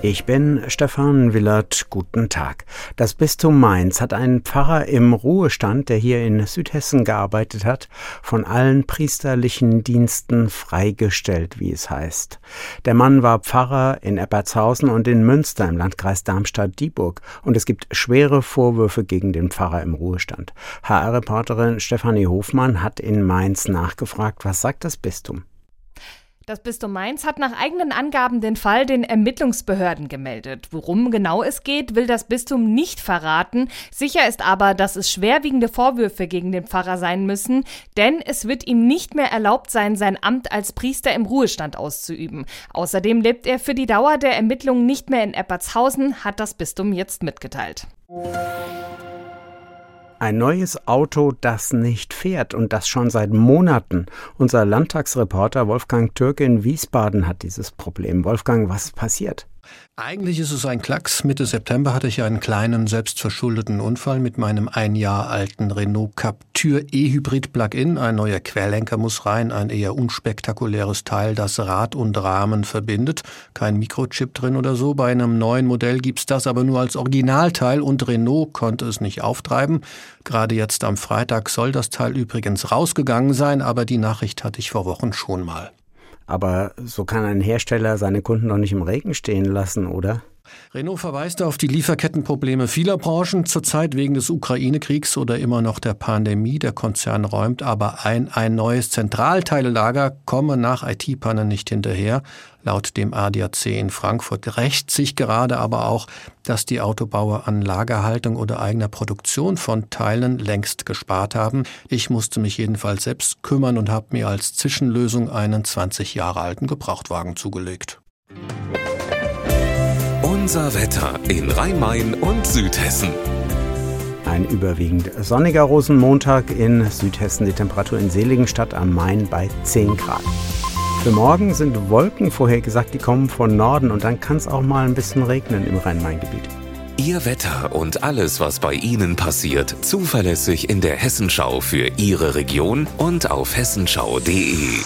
Ich bin Stefan Willert. Guten Tag. Das Bistum Mainz hat einen Pfarrer im Ruhestand, der hier in Südhessen gearbeitet hat, von allen priesterlichen Diensten freigestellt, wie es heißt. Der Mann war Pfarrer in Eppertshausen und in Münster im Landkreis Darmstadt-Dieburg und es gibt schwere Vorwürfe gegen den Pfarrer im Ruhestand. HR-Reporterin Stefanie Hofmann hat in Mainz nachgefragt, was sagt das Bistum? Das Bistum Mainz hat nach eigenen Angaben den Fall den Ermittlungsbehörden gemeldet. Worum genau es geht, will das Bistum nicht verraten. Sicher ist aber, dass es schwerwiegende Vorwürfe gegen den Pfarrer sein müssen, denn es wird ihm nicht mehr erlaubt sein, sein Amt als Priester im Ruhestand auszuüben. Außerdem lebt er für die Dauer der Ermittlungen nicht mehr in Eppertshausen, hat das Bistum jetzt mitgeteilt. Ein neues Auto, das nicht fährt und das schon seit Monaten. Unser Landtagsreporter Wolfgang Türke in Wiesbaden hat dieses Problem. Wolfgang, was passiert? Eigentlich ist es ein Klacks. Mitte September hatte ich einen kleinen, selbstverschuldeten Unfall mit meinem ein Jahr alten Renault Captur E-Hybrid Plug-in. Ein neuer Querlenker muss rein, ein eher unspektakuläres Teil, das Rad und Rahmen verbindet. Kein Mikrochip drin oder so. Bei einem neuen Modell gibt's das aber nur als Originalteil und Renault konnte es nicht auftreiben. Gerade jetzt am Freitag soll das Teil übrigens rausgegangen sein, aber die Nachricht hatte ich vor Wochen schon mal. Aber so kann ein Hersteller seine Kunden doch nicht im Regen stehen lassen, oder? Renault verweist auf die Lieferkettenprobleme vieler Branchen, zurzeit wegen des Ukraine-Kriegs oder immer noch der Pandemie. Der Konzern räumt aber ein, ein neues Zentralteilelager komme nach IT-Pannen nicht hinterher. Laut dem ADAC in Frankfurt rächt sich gerade aber auch, dass die Autobauer an Lagerhaltung oder eigener Produktion von Teilen längst gespart haben. Ich musste mich jedenfalls selbst kümmern und habe mir als Zwischenlösung einen 20 Jahre alten Gebrauchtwagen zugelegt. Unser Wetter in Rhein-Main und Südhessen. Ein überwiegend sonniger Rosenmontag in Südhessen, die Temperatur in Seligenstadt am Main bei 10 Grad. Für morgen sind Wolken vorhergesagt, die kommen von Norden und dann kann es auch mal ein bisschen regnen im Rhein-Main-Gebiet. Ihr Wetter und alles, was bei Ihnen passiert, zuverlässig in der Hessenschau für Ihre Region und auf hessenschau.de.